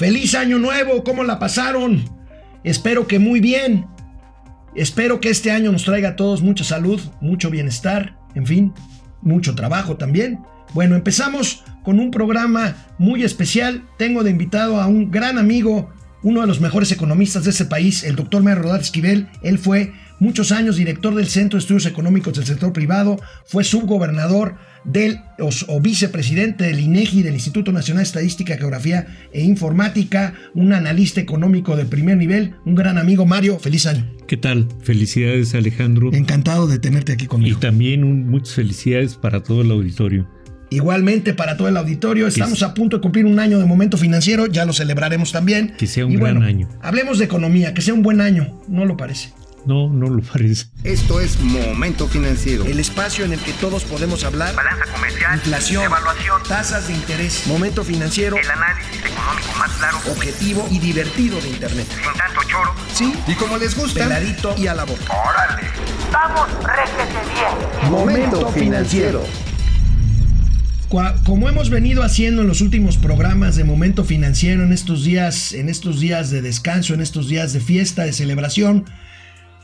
Feliz año nuevo, ¿cómo la pasaron? Espero que muy bien. Espero que este año nos traiga a todos mucha salud, mucho bienestar, en fin, mucho trabajo también. Bueno, empezamos con un programa muy especial. Tengo de invitado a un gran amigo, uno de los mejores economistas de ese país, el doctor Mario Rodríguez Esquivel. Él fue muchos años director del Centro de Estudios Económicos del Sector Privado, fue subgobernador del o, vicepresidente del INEGI, del Instituto Nacional de Estadística, Geografía e Informática, un analista económico de primer nivel, un gran amigo. Mario, feliz año. ¿Qué tal? Felicidades, Alejandro. Encantado de tenerte aquí conmigo. Y también muchas felicidades para todo el auditorio. Igualmente para todo el auditorio, estamos a punto de cumplir un año de momento financiero, ya lo celebraremos también. Que sea un gran año. Hablemos de economía, que sea un buen año, ¿no lo parece? No, no lo parece. Esto es Momento Financiero. El espacio en el que todos podemos hablar. Balanza comercial. Inflación. Evaluación. Tasas de interés. Momento Financiero. El análisis económico más claro. Objetivo y divertido de Internet. Sin tanto choro. Sí. Y como les gusta. Peladito y a la boca. Órale. Vamos, réjete bien. Momento Financiero. Como hemos venido haciendo en los últimos programas de Momento Financiero en estos días, en estos días de descanso, en estos días de fiesta, de celebración,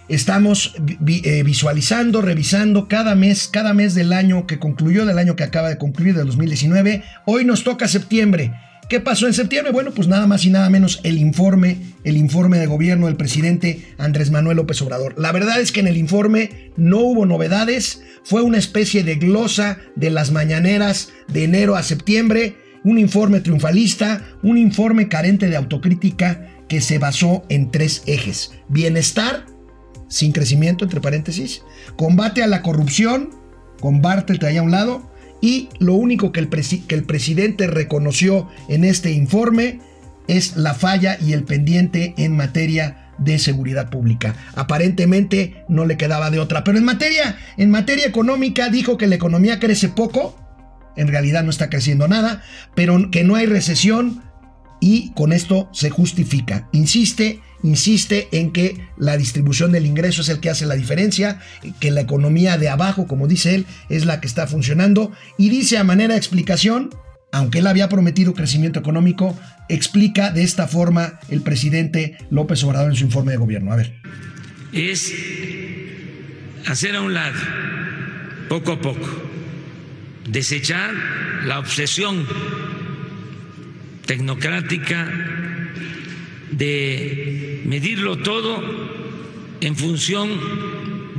Estamos eh, visualizando, revisando cada mes, cada mes del año que concluyó, del año que acaba de concluir, del 2019. Hoy nos toca septiembre. ¿Qué pasó en septiembre? Bueno, pues nada más y nada menos el informe, el informe de gobierno del presidente Andrés Manuel López Obrador. La verdad es que en el informe no hubo novedades, fue una especie de glosa de las mañaneras de enero a septiembre, un informe triunfalista, un informe carente de autocrítica que se basó en tres ejes. Bienestar, sin crecimiento, entre paréntesis, combate a la corrupción, combate allá a un lado, y lo único que el, que el presidente reconoció en este informe es la falla y el pendiente en materia de seguridad pública. Aparentemente no le quedaba de otra, pero en materia, en materia económica dijo que la economía crece poco, en realidad no está creciendo nada, pero que no hay recesión y con esto se justifica. Insiste insiste en que la distribución del ingreso es el que hace la diferencia, que la economía de abajo, como dice él, es la que está funcionando y dice a manera de explicación, aunque él había prometido crecimiento económico, explica de esta forma el presidente López Obrador en su informe de gobierno. A ver. Es hacer a un lado, poco a poco, desechar la obsesión tecnocrática de medirlo todo en función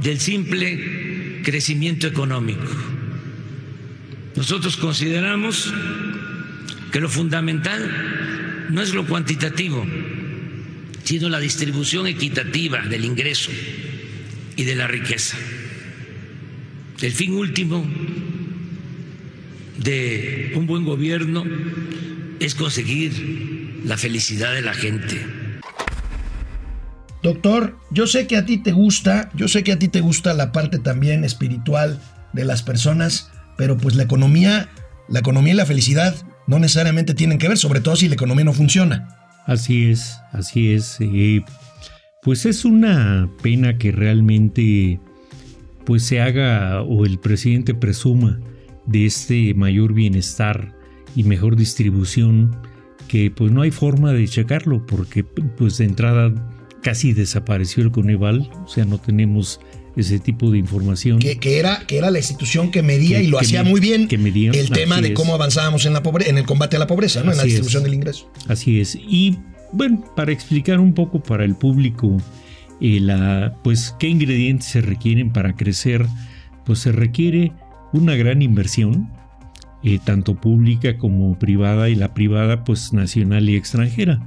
del simple crecimiento económico. Nosotros consideramos que lo fundamental no es lo cuantitativo, sino la distribución equitativa del ingreso y de la riqueza. El fin último de un buen gobierno es conseguir la felicidad de la gente. Doctor, yo sé que a ti te gusta, yo sé que a ti te gusta la parte también espiritual de las personas, pero pues la economía, la economía y la felicidad no necesariamente tienen que ver, sobre todo si la economía no funciona. Así es, así es. Eh, pues es una pena que realmente pues se haga o el presidente presuma de este mayor bienestar y mejor distribución que pues no hay forma de checarlo porque pues de entrada casi desapareció el Coneval, o sea, no tenemos ese tipo de información. Que, era, que era la institución que medía y lo hacía muy bien que medía, el tema de cómo avanzábamos en, la pobre, en el combate a la pobreza, ¿no? en la distribución del ingreso. Así es. Y bueno, para explicar un poco para el público eh, la, pues, qué ingredientes se requieren para crecer, pues se requiere una gran inversión, tanto pública como privada y la privada pues nacional y extranjera.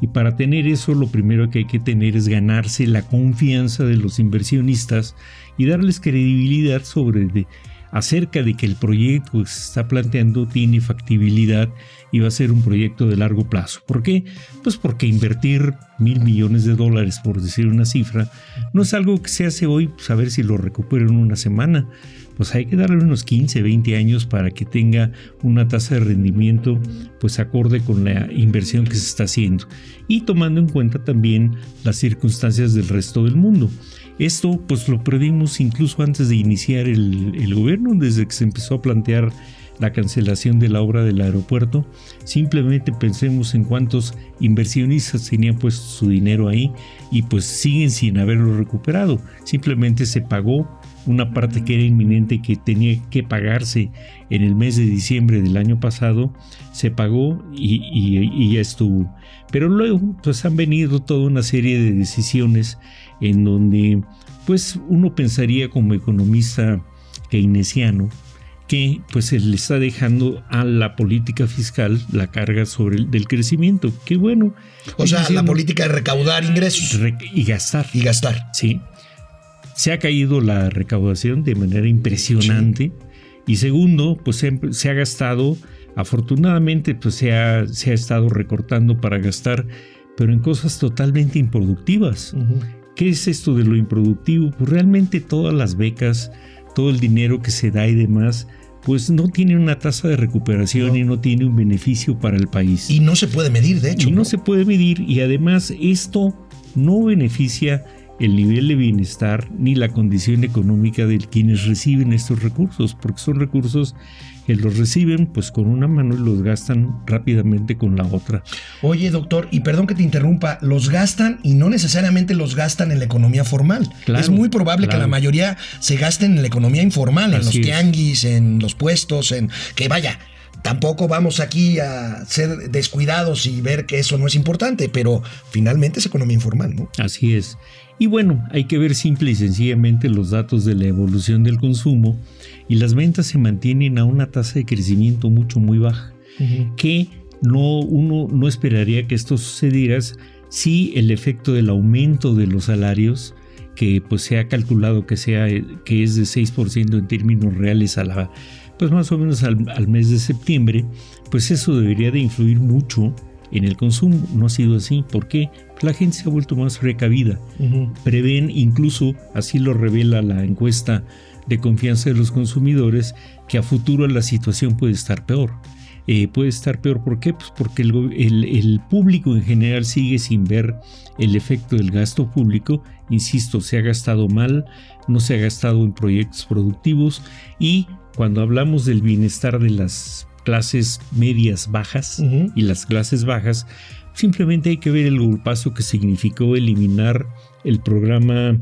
Y para tener eso lo primero que hay que tener es ganarse la confianza de los inversionistas y darles credibilidad sobre acerca de que el proyecto que se está planteando tiene factibilidad y va a ser un proyecto de largo plazo. ¿Por qué? Pues porque invertir mil millones de dólares, por decir una cifra, no es algo que se hace hoy, pues, si lo recupero en una semana pues hay que darle unos 15, 20 años para que tenga una tasa de rendimiento pues acorde con la inversión que se está haciendo y tomando en cuenta también las circunstancias del resto del mundo. Esto pues lo previmos incluso antes de iniciar el, el gobierno, desde que se empezó a plantear la cancelación de la obra del aeropuerto. Simplemente pensemos en cuántos inversionistas tenían puesto su dinero ahí y pues siguen sin haberlo recuperado. Simplemente se pagó una parte que era inminente que tenía que pagarse en el mes de diciembre del año pasado, se pagó y, y, ya estuvo. Pero luego pues han venido toda una serie de decisiones en donde pues uno pensaría como economista keynesiano que pues se le está dejando a la política fiscal la carga sobre el del crecimiento. Qué bueno. O sea, la política de recaudar ingresos. y gastar. Y gastar. Sí. Se ha caído la recaudación de manera impresionante. Y segundo, pues se, ha gastado, afortunadamente, pues se ha, se ha, estado recortando para gastar, pero en cosas totalmente improductivas. ¿Qué es esto de lo improductivo? Pues realmente todas las becas, todo el dinero que se da y demás, pues no tiene una tasa de recuperación y no tiene un beneficio para el país. Y no se puede medir, de hecho. Y no, se puede medir y además esto no beneficia el nivel de bienestar ni la condición económica de quienes reciben estos recursos, porque son recursos que los reciben pues con una mano y los gastan rápidamente con la otra. Oye, doctor, y perdón que te interrumpa, los gastan y no necesariamente los gastan en la economía formal. es muy probable que la mayoría se gasten en la economía informal, en los tianguis, en los puestos, en que vaya, tampoco vamos aquí a ser descuidados y ver que eso no es importante, pero finalmente es economía informal, ¿no? Así es. Y bueno, hay que ver simple y sencillamente los datos de la evolución del consumo y las ventas se mantienen a una tasa de crecimiento mucho muy baja, que no, uno no esperaría que esto sucediera si el efecto del aumento de los salarios, que pues se ha calculado que, sea, que es de 6% en términos reales a la, pues más o menos al, al mes de septiembre, pues eso debería de influir mucho en el consumo. No ha sido así. ¿Por qué? La gente se ha vuelto más precavida. Prevén, incluso así lo revela la encuesta de confianza de los consumidores, que a futuro la situación puede estar peor. Eh, puede estar peor, ¿por qué? Pues porque el, el, público en general sigue sin ver el efecto del gasto público. Insisto, se ha gastado mal, no se ha gastado en proyectos productivos y cuando hablamos del bienestar de las clases medias bajas y las clases bajas, simplemente hay que ver el golpazo que significó eliminar el programa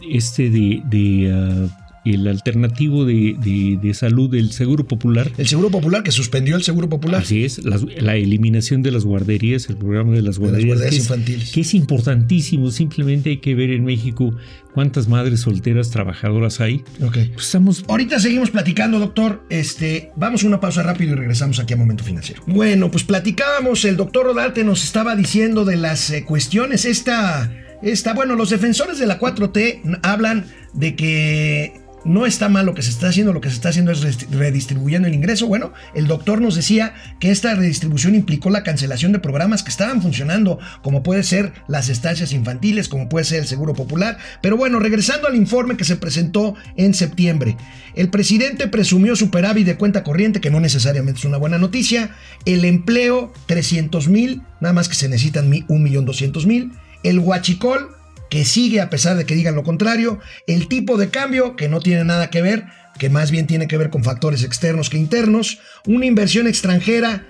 este de, de ah, el alternativo de, salud del Seguro Popular. El Seguro Popular que suspendió el Seguro Popular. Así es, la, eliminación de las guarderías, el programa de las guarderías, que infantiles. Es, que es importantísimo, simplemente hay que ver en México cuántas madres solteras trabajadoras hay. Ok. Pues estamos... Ahorita seguimos platicando, doctor. Este, vamos a una pausa rápido y regresamos aquí a Momento Financiero. Bueno, pues platicábamos, el doctor Rodarte nos estaba diciendo de las eh, cuestiones, esta, esta, bueno, los defensores de la 4T hablan de que no está mal lo que se está haciendo, lo que se está haciendo es redistribuyendo el ingreso. Bueno, el doctor nos decía que esta redistribución implicó la cancelación de programas que estaban funcionando, como puede ser las estancias infantiles, como puede ser el Seguro Popular. Pero bueno, regresando al informe que se presentó en septiembre, el presidente presumió superávit de cuenta corriente, que no necesariamente es una buena noticia, el empleo 300 mil, nada más que se necesitan 1.200.000, el huachicol que sigue a pesar de que digan lo contrario, el tipo de cambio que no tiene nada que ver, que más bien tiene que ver con factores externos que internos, una inversión extranjera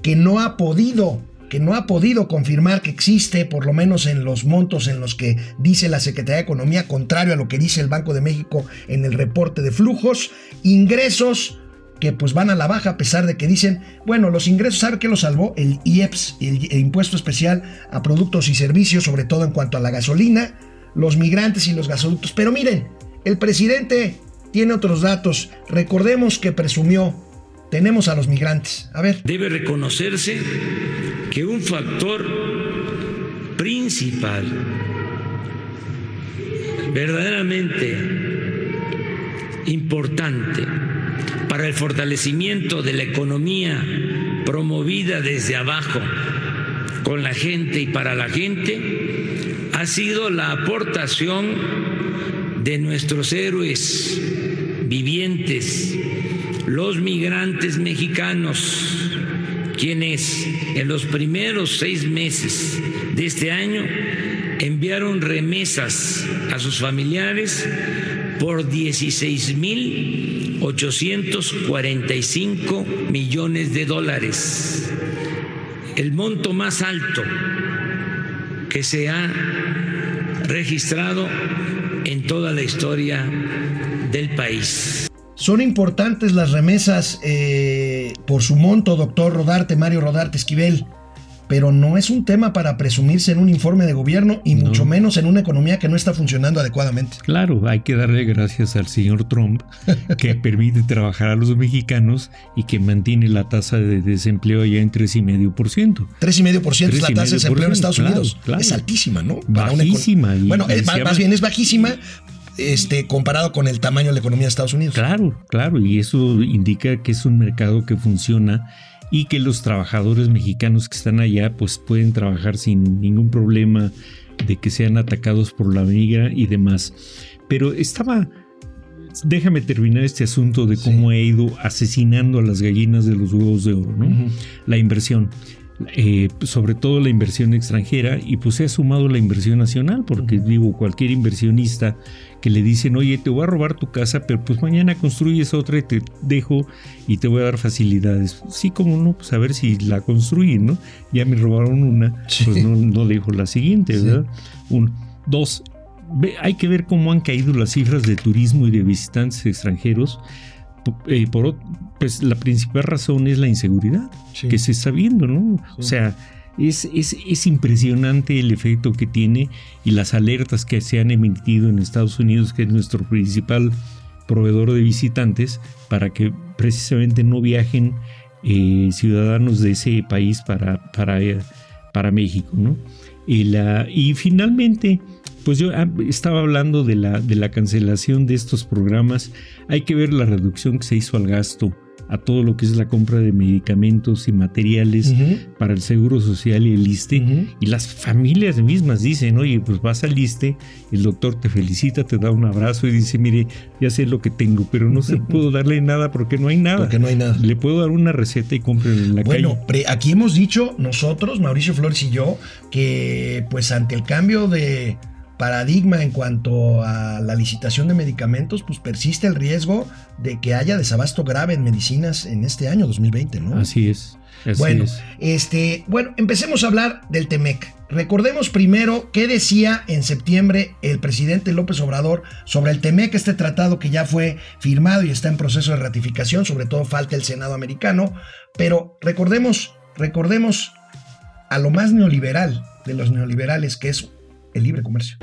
que no ha podido que no ha podido confirmar que existe, por lo menos en los montos en los que dice la Secretaría de Economía, contrario a lo que dice el Banco de México en el reporte de flujos, ingresos que pues van a la baja a pesar de que dicen, bueno, los ingresos, ¿sabe qué lo salvó? El IEPS, el, impuesto especial a productos y servicios, sobre todo en cuanto a la gasolina, los migrantes y los gasoductos. Pero miren, el presidente tiene otros datos. Recordemos que presumió, tenemos a los migrantes. A ver. Debe reconocerse que un factor principal, verdaderamente importante, para el fortalecimiento de la economía promovida desde abajo con la gente y para la gente ha sido la aportación de nuestros héroes vivientes, los migrantes mexicanos, quienes en los primeros seis meses de este año enviaron remesas a sus familiares por 16 mil 845 millones de dólares, el monto más alto que se ha registrado en toda la historia del país. Son importantes las remesas eh, por su monto, doctor Rodarte, Mario Rodarte Esquivel pero no es un tema para presumirse en un informe de gobierno y mucho menos en una economía que no está funcionando adecuadamente. Claro, hay que darle gracias al señor Trump que permite trabajar a los mexicanos y que mantiene la tasa de desempleo ya en 3,5%. 3,5% es la tasa de desempleo en Estados Unidos. Es altísima, ¿no? bajísima. bueno, más bien es bajísima, este, comparado con el tamaño de la economía de Estados Unidos. Claro, claro, y eso indica que es un mercado que funciona y que los trabajadores mexicanos que están allá pues pueden trabajar sin ningún problema de que sean atacados por la migra y demás. Pero estaba, déjame terminar este asunto de cómo he ido asesinando a las gallinas de los huevos de oro, ¿no? La inversión. Eh, sobre todo la inversión extranjera y pues se ha sumado la inversión nacional porque digo cualquier inversionista que le dicen oye te voy a robar tu casa pero pues mañana construyes otra y te dejo y te voy a dar facilidades sí como no pues a ver si la construyen no ya me robaron una pues no, no dejo la siguiente verdad un dos hay que ver cómo han caído las cifras de turismo y de visitantes extranjeros eh, por, pues la principal razón es la inseguridad que se está viendo, ¿no? O sea, es, es, impresionante el efecto que tiene y las alertas que se han emitido en Estados Unidos, que es nuestro principal proveedor de visitantes, para que precisamente no viajen eh, ciudadanos de ese país para, para, para México, ¿no? Y, la, y finalmente, pues yo ah, estaba hablando de la, de la cancelación de estos programas. Hay que ver la reducción que se hizo al gasto a todo lo que es la compra de medicamentos y materiales para el Seguro Social y el ISTE. Y las familias mismas dicen, oye, pues vas al ISTE, el doctor te felicita, te da un abrazo y dice, mire, ya sé lo que tengo, pero no se puedo darle nada porque no hay nada. Porque no hay nada. Le puedo dar una receta y cómprelo en la bueno, calle. Bueno, aquí hemos dicho nosotros, Mauricio Flores y yo, que pues ante el cambio de paradigma en cuanto a la licitación de medicamentos, pues persiste el riesgo de que haya desabasto grave en medicinas en este año 2020, ¿no? Así es. bueno, este, bueno, empecemos a hablar del Temec. Recordemos primero qué decía en septiembre el presidente López Obrador sobre el Temec, este tratado que ya fue firmado y está en proceso de ratificación, sobre todo falta el Senado americano, pero recordemos, recordemos a lo más neoliberal de los neoliberales, que es el libre comercio.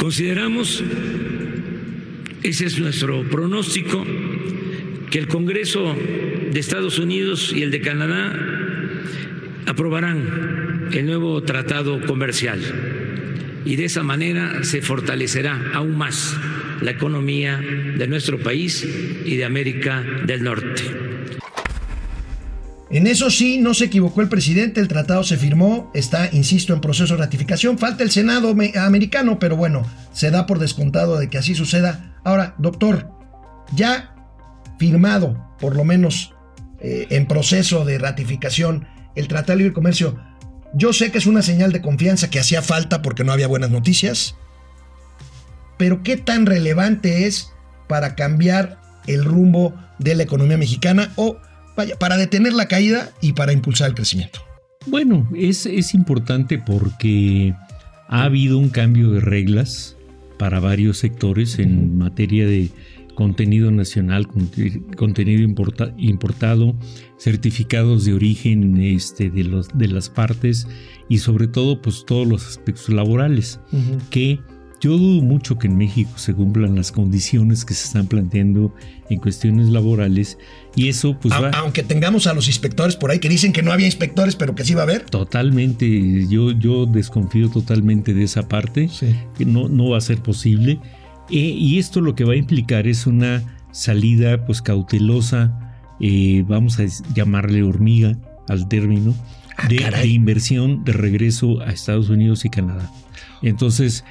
Consideramos, ese es nuestro pronóstico, que el Congreso de Estados Unidos y el de Canadá aprobarán el nuevo tratado comercial y de esa manera se fortalecerá aún más la economía de nuestro país y de América del Norte. En eso sí, no se equivocó el presidente, el tratado se firmó, está, insisto, en proceso de ratificación, falta el Senado americano, pero bueno, se da por descontado de que así suceda. Ahora, doctor, ya firmado, por lo menos eh, en proceso de ratificación, el Tratado de Libre Comercio, yo sé que es una señal de confianza que hacía falta porque no había buenas noticias, pero ¿qué tan relevante es para cambiar el rumbo de la economía mexicana o para detener la caída y para impulsar el crecimiento. Bueno, es, es importante porque ha habido un cambio de reglas para varios sectores en materia de contenido nacional, contenido importado, certificados de origen este, de, los, de las partes y sobre todo pues todos los aspectos laborales que yo dudo mucho que en México se cumplan las condiciones que se están planteando en cuestiones laborales y eso pues va... Aunque tengamos a los inspectores por ahí que dicen que no había inspectores pero que sí va a haber. Totalmente, yo, yo desconfío totalmente de esa parte, que no, no va a ser posible. Eh, y esto lo que va a implicar es una salida pues cautelosa, eh, vamos a llamarle hormiga al término, ah, de, de inversión de regreso a Estados Unidos y Canadá. Entonces,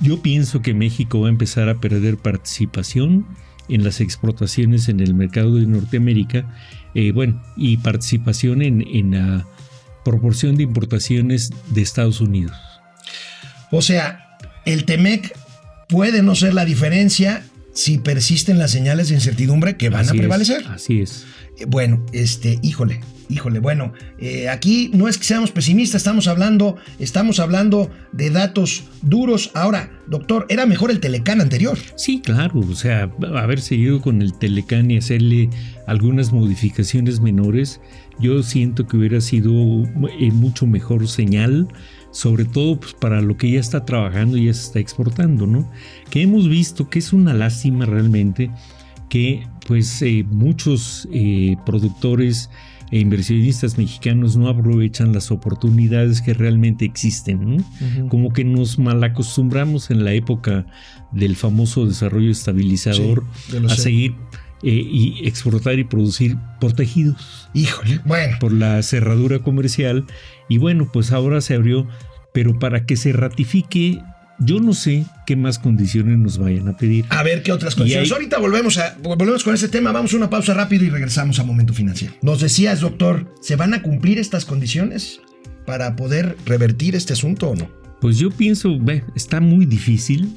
yo pienso que México va a empezar a perder participación en las exportaciones en el mercado de Norteamérica, eh, bueno, y participación en, la proporción de importaciones de Estados Unidos. O sea, el TEMEC puede no ser la diferencia si persisten las señales de incertidumbre que van Así a es, prevalecer. así es. Eh, Bueno, este, híjole, híjole, bueno, eh, aquí no es que seamos pesimistas, estamos hablando, estamos hablando de datos duros. Ahora, doctor, era mejor el Telecán anterior. Sí, claro, o sea, haber seguido con el Telecán y hacerle algunas modificaciones menores, yo siento que hubiera sido eh, mucho mejor señal, sobre todo pues, para lo que ya está trabajando y ya se está exportando, ¿no? Que hemos visto que es una lástima realmente que pues eh, muchos eh, productores e inversionistas mexicanos no aprovechan las oportunidades que realmente existen, ¿no? Como que nos malacostumbramos en la época del famoso desarrollo estabilizador Sí, a seguir eh, y exportar y producir protegidos Híjole, bueno. por la cerradura comercial y bueno, pues ahora se abrió, pero para que se ratifique, yo no sé qué más condiciones nos vayan a pedir. A ver qué otras condiciones. Ahí- Ahorita volvemos, a, volvemos con ese tema. Vamos a una pausa rápido y regresamos a Momento Financiero. Nos decías, doctor, ¿se van a cumplir estas condiciones para poder revertir este asunto o no? Pues yo pienso, ve, está muy difícil.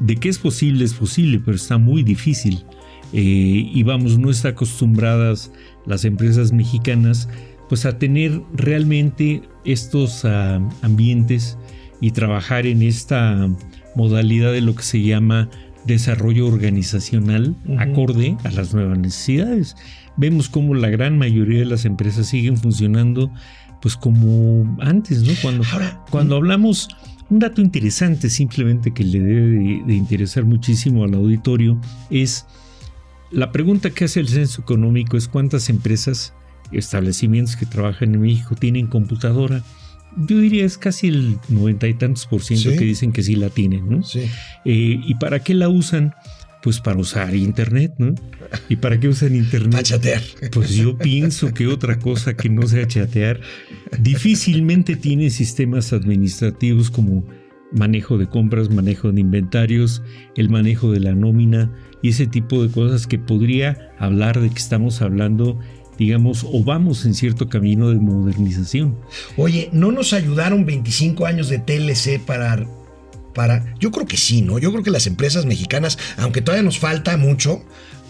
De que es posible, es posible, pero está muy difícil. Eh, y vamos, no están acostumbradas las empresas mexicanas pues a tener realmente estos ah, ambientes y trabajar en esta modalidad de lo que se llama desarrollo organizacional acorde a las nuevas necesidades. Vemos como la gran mayoría de las empresas siguen funcionando pues como antes, ¿no? Cuando, Ahora, cuando hablamos, un dato interesante simplemente que le debe de, de interesar muchísimo al auditorio es la pregunta que hace el censo económico es cuántas empresas, establecimientos que trabajan en México tienen computadora. Yo diría es casi el noventa y tantos por ciento Sí. que dicen que sí la tienen, ¿no? Sí. Eh, ¿Y para qué la usan? Pues para usar Internet, ¿no? ¿Y para qué usan Internet? Para chatear. Pues yo pienso que otra cosa que no sea chatear, difícilmente tiene sistemas administrativos como manejo de compras, manejo de inventarios, el manejo de la nómina y ese tipo de cosas que podría hablar de que estamos hablando, digamos, o vamos en cierto camino de modernización. Oye, ¿no nos ayudaron 25 años de TLC para, para... Yo creo que sí, ¿no? Yo creo que las empresas mexicanas, aunque todavía nos falta mucho,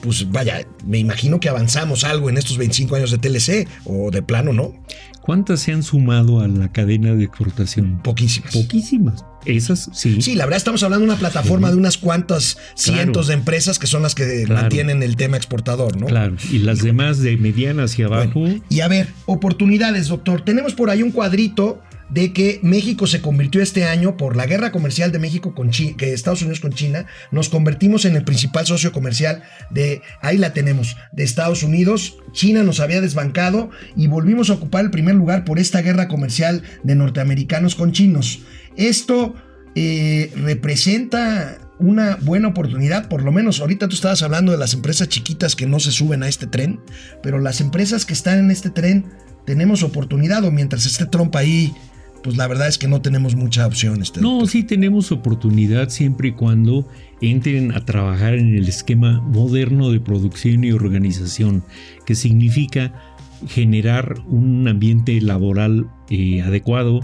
pues vaya, me imagino que avanzamos algo en estos 25 años de TLC o de plano, ¿no? ¿Cuántas se han sumado a la cadena de exportación? Poquísimas. Poquísimas. Esas sí. Sí, la verdad estamos hablando de una plataforma de unas cuantas cientos de empresas que son las que Claro. mantienen el tema exportador, ¿no? Claro. Y las demás de mediana hacia abajo. Bueno, y a ver, oportunidades, doctor. Tenemos por ahí un cuadrito de que México se convirtió este año por la guerra comercial de México con China, que Estados Unidos con China, nos convertimos en el principal socio comercial de, ahí la tenemos, de Estados Unidos. China nos había desbancado y volvimos a ocupar el primer lugar por esta guerra comercial de norteamericanos con chinos. Esto eh, representa una buena oportunidad, por lo menos ahorita tú estabas hablando de las empresas chiquitas que no se suben a este tren, pero las empresas que están en este tren tenemos oportunidad o mientras esté Trump ahí, pues la verdad es que no tenemos mucha opción. Este No, sí tenemos oportunidad siempre y cuando entren a trabajar en el esquema moderno de producción y organización, que significa generar un ambiente laboral eh, adecuado,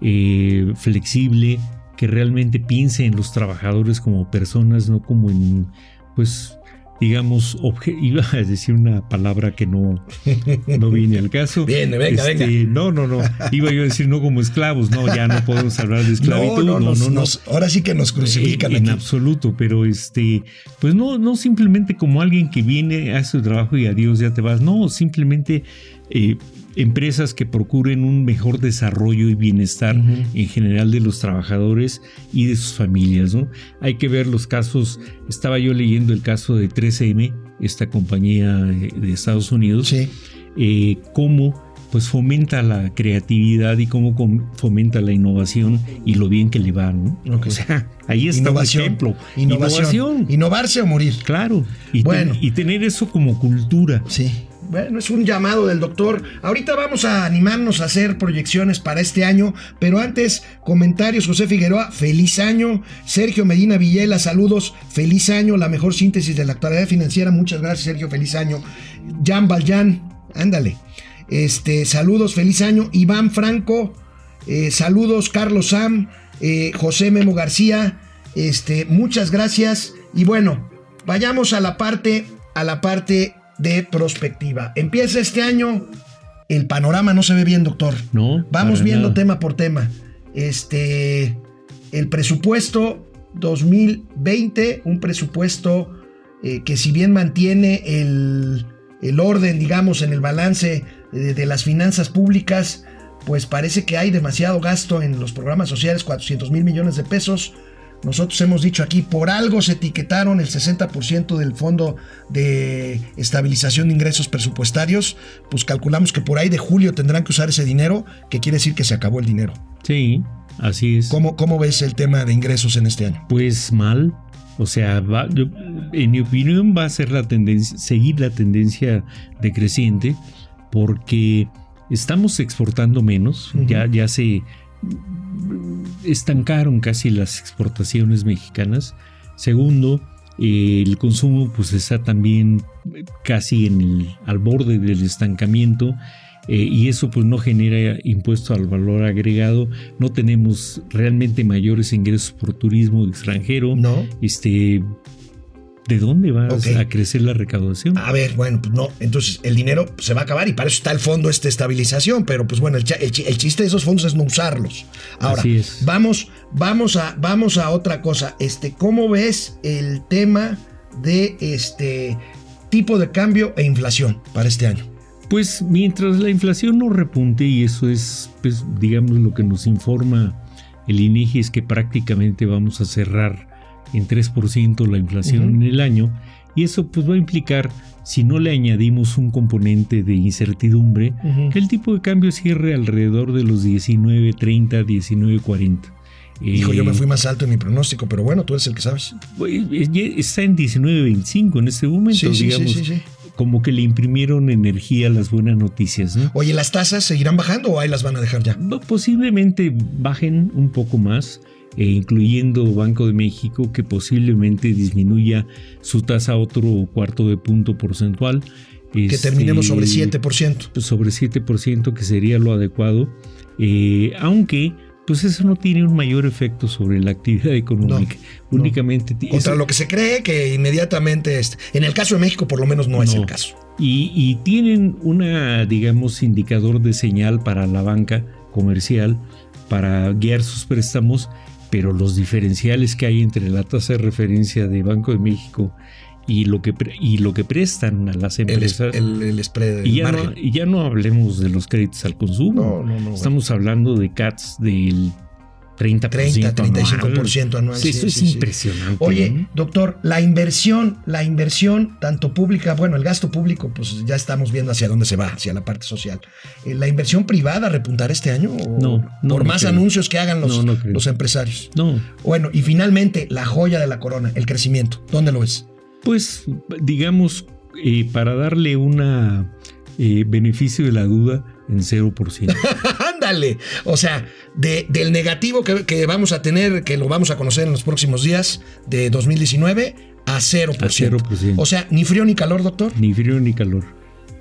eh, flexible, que realmente piense en los trabajadores como personas, no como en, pues, digamos, obje- iba a decir una palabra que no, no viene al caso. Viene, venga, venga. No, no, no. Iba yo a decir no como esclavos. No, ya no podemos hablar de esclavitud. no, no, nos- nos- ahora sí que nos crucifican En, en aquí. absoluto, pero este, pues no, no simplemente como alguien que viene, hace su trabajo y adiós, ya te vas. No, simplemente eh, empresas que procuren un mejor desarrollo y bienestar en general de los trabajadores y de sus familias, ¿no? Hay que ver los casos. Estaba yo leyendo el caso de 3M, esta compañía de Estados Unidos Sí. eh, cómo pues fomenta la creatividad y cómo fomenta la innovación y lo bien que le va, ¿no? O sea, ahí está Innovación. un ejemplo. Innovación. Innovación. Innovarse o morir. Claro. Y, Bueno. ten- y tener eso como cultura. Sí. Bueno, es un llamado del doctor. Ahorita vamos a animarnos a hacer proyecciones para este año, pero antes, comentarios. José Figueroa, feliz año. Sergio Medina Villela, saludos. Feliz año, la mejor síntesis de la actualidad financiera. Muchas gracias, Sergio. Feliz año. Jan Valjan, ándale. Este, saludos, feliz año. Iván Franco, eh, saludos. Carlos Sam, eh, José Memo García, este, muchas gracias. Y bueno, vayamos a la parte, a la parte de prospectiva. Empieza este año, el panorama no se ve bien, doctor. No. Vamos viendo nada. tema por tema. Este, el presupuesto 2020, un presupuesto eh, que si bien mantiene el, el orden, digamos, en el balance de, de las finanzas públicas, pues parece que hay demasiado gasto en los programas sociales, 400 mil millones de pesos. Nosotros hemos dicho aquí, por algo se etiquetaron el 60% del Fondo de Estabilización de Ingresos Presupuestarios, pues calculamos que por ahí de julio tendrán que usar ese dinero, que quiere decir que se acabó el dinero. Sí, así es. ¿Cómo, cómo ves el tema de ingresos en este año? Pues mal. O sea, va- en mi opinión va a ser la tendencia, seguir la tendencia decreciente, porque estamos exportando menos. Ya, ya se estancaron casi las exportaciones mexicanas. Segundo, eh, el consumo pues está también casi en el, al borde del estancamiento. eh, y eso pues no genera impuesto al valor agregado, no tenemos realmente mayores ingresos por turismo extranjero, No. este, ¿de dónde va a crecer la recaudación? A ver, bueno, pues no, entonces el dinero se va a acabar y para eso está el fondo este de estabilización, pero pues bueno, el, chiste de esos fondos es no usarlos. Ahora, vamos, vamos a, vamos a otra cosa. Este, ¿cómo ves el tema de este tipo de cambio e inflación para este año? Pues mientras la inflación no repunte, y eso es, pues, digamos, lo que nos informa el INEGI, es que prácticamente vamos a cerrar en 3% la inflación en el año, y eso pues va a implicar, si no le añadimos un componente de incertidumbre, que el tipo de cambio cierre alrededor de los 19.30, 19.40. Hijo, Eh, yo me fui más alto en mi pronóstico, pero bueno, tú eres el que sabes. Está en 19.25 en este momento, Sí, sí, sí, digamos. sí, sí. Como que le imprimieron energía a las buenas noticias, ¿no? Oye, ¿las tasas seguirán bajando o ahí las van a dejar ya? Posiblemente bajen un poco más, eh, incluyendo Banco de México, que posiblemente disminuya su tasa a otro cuarto de punto porcentual. Que Este, terminemos sobre 7%. pues, sobre 7%, que sería lo adecuado. Eh, aunque, pues eso no tiene un mayor efecto sobre la actividad económica. no. Únicamente. Contra eso- lo que se cree que inmediatamente, este, en el caso de México por lo menos no, es el caso. Y, y tienen una, digamos, indicador de señal para la banca comercial para guiar sus préstamos, pero los diferenciales que hay entre la tasa de referencia de Banco de México y lo que, y lo que prestan a las empresas. el, el spread, y, ya margen. no, y ya no hablemos de los créditos al consumo. No, no, no. Estamos hablando de CATS del 30%. 30, 35% anual. Sí, sí, eso es sí, sí. impresionante. Oye, doctor, la inversión, la inversión tanto pública, bueno, el gasto público, pues ya estamos viendo hacia dónde se va, hacia la parte social. Eh, ¿La inversión privada repuntará este año? o No, no, Por no más creo. anuncios que hagan los, No, no creo. los empresarios. No, Bueno, y finalmente, la joya de la corona, el crecimiento. ¿Dónde lo ves? Pues, digamos, eh, para darle una eh, beneficio de la duda en 0%. Ándale. O sea, de- del negativo que, que vamos a tener, que lo vamos a conocer en los próximos días de 2019, a 0%. A 0%. O sea, ni frío ni calor, doctor. ni frío ni calor,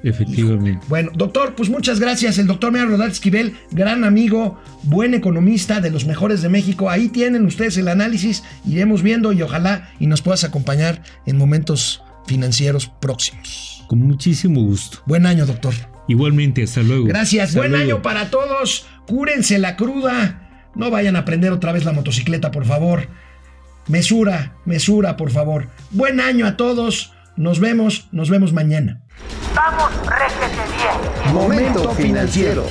efectivamente. Bueno, doctor, pues muchas gracias. El doctor Mario Rodríguez Esquivel, gran amigo, buen economista, de los mejores de México. Ahí tienen ustedes el análisis, iremos viendo y ojalá y nos puedas acompañar en momentos financieros próximos. Con muchísimo gusto. Buen año, doctor. Igualmente, hasta luego. Gracias, Hasta buen luego. año para todos. Cúrense la cruda. No vayan a prender otra vez la motocicleta, por favor. Mesura, mesura, por favor. Buen año a todos. Nos vemos, nos vemos mañana. Vamos, réjete bien. Momento financiero.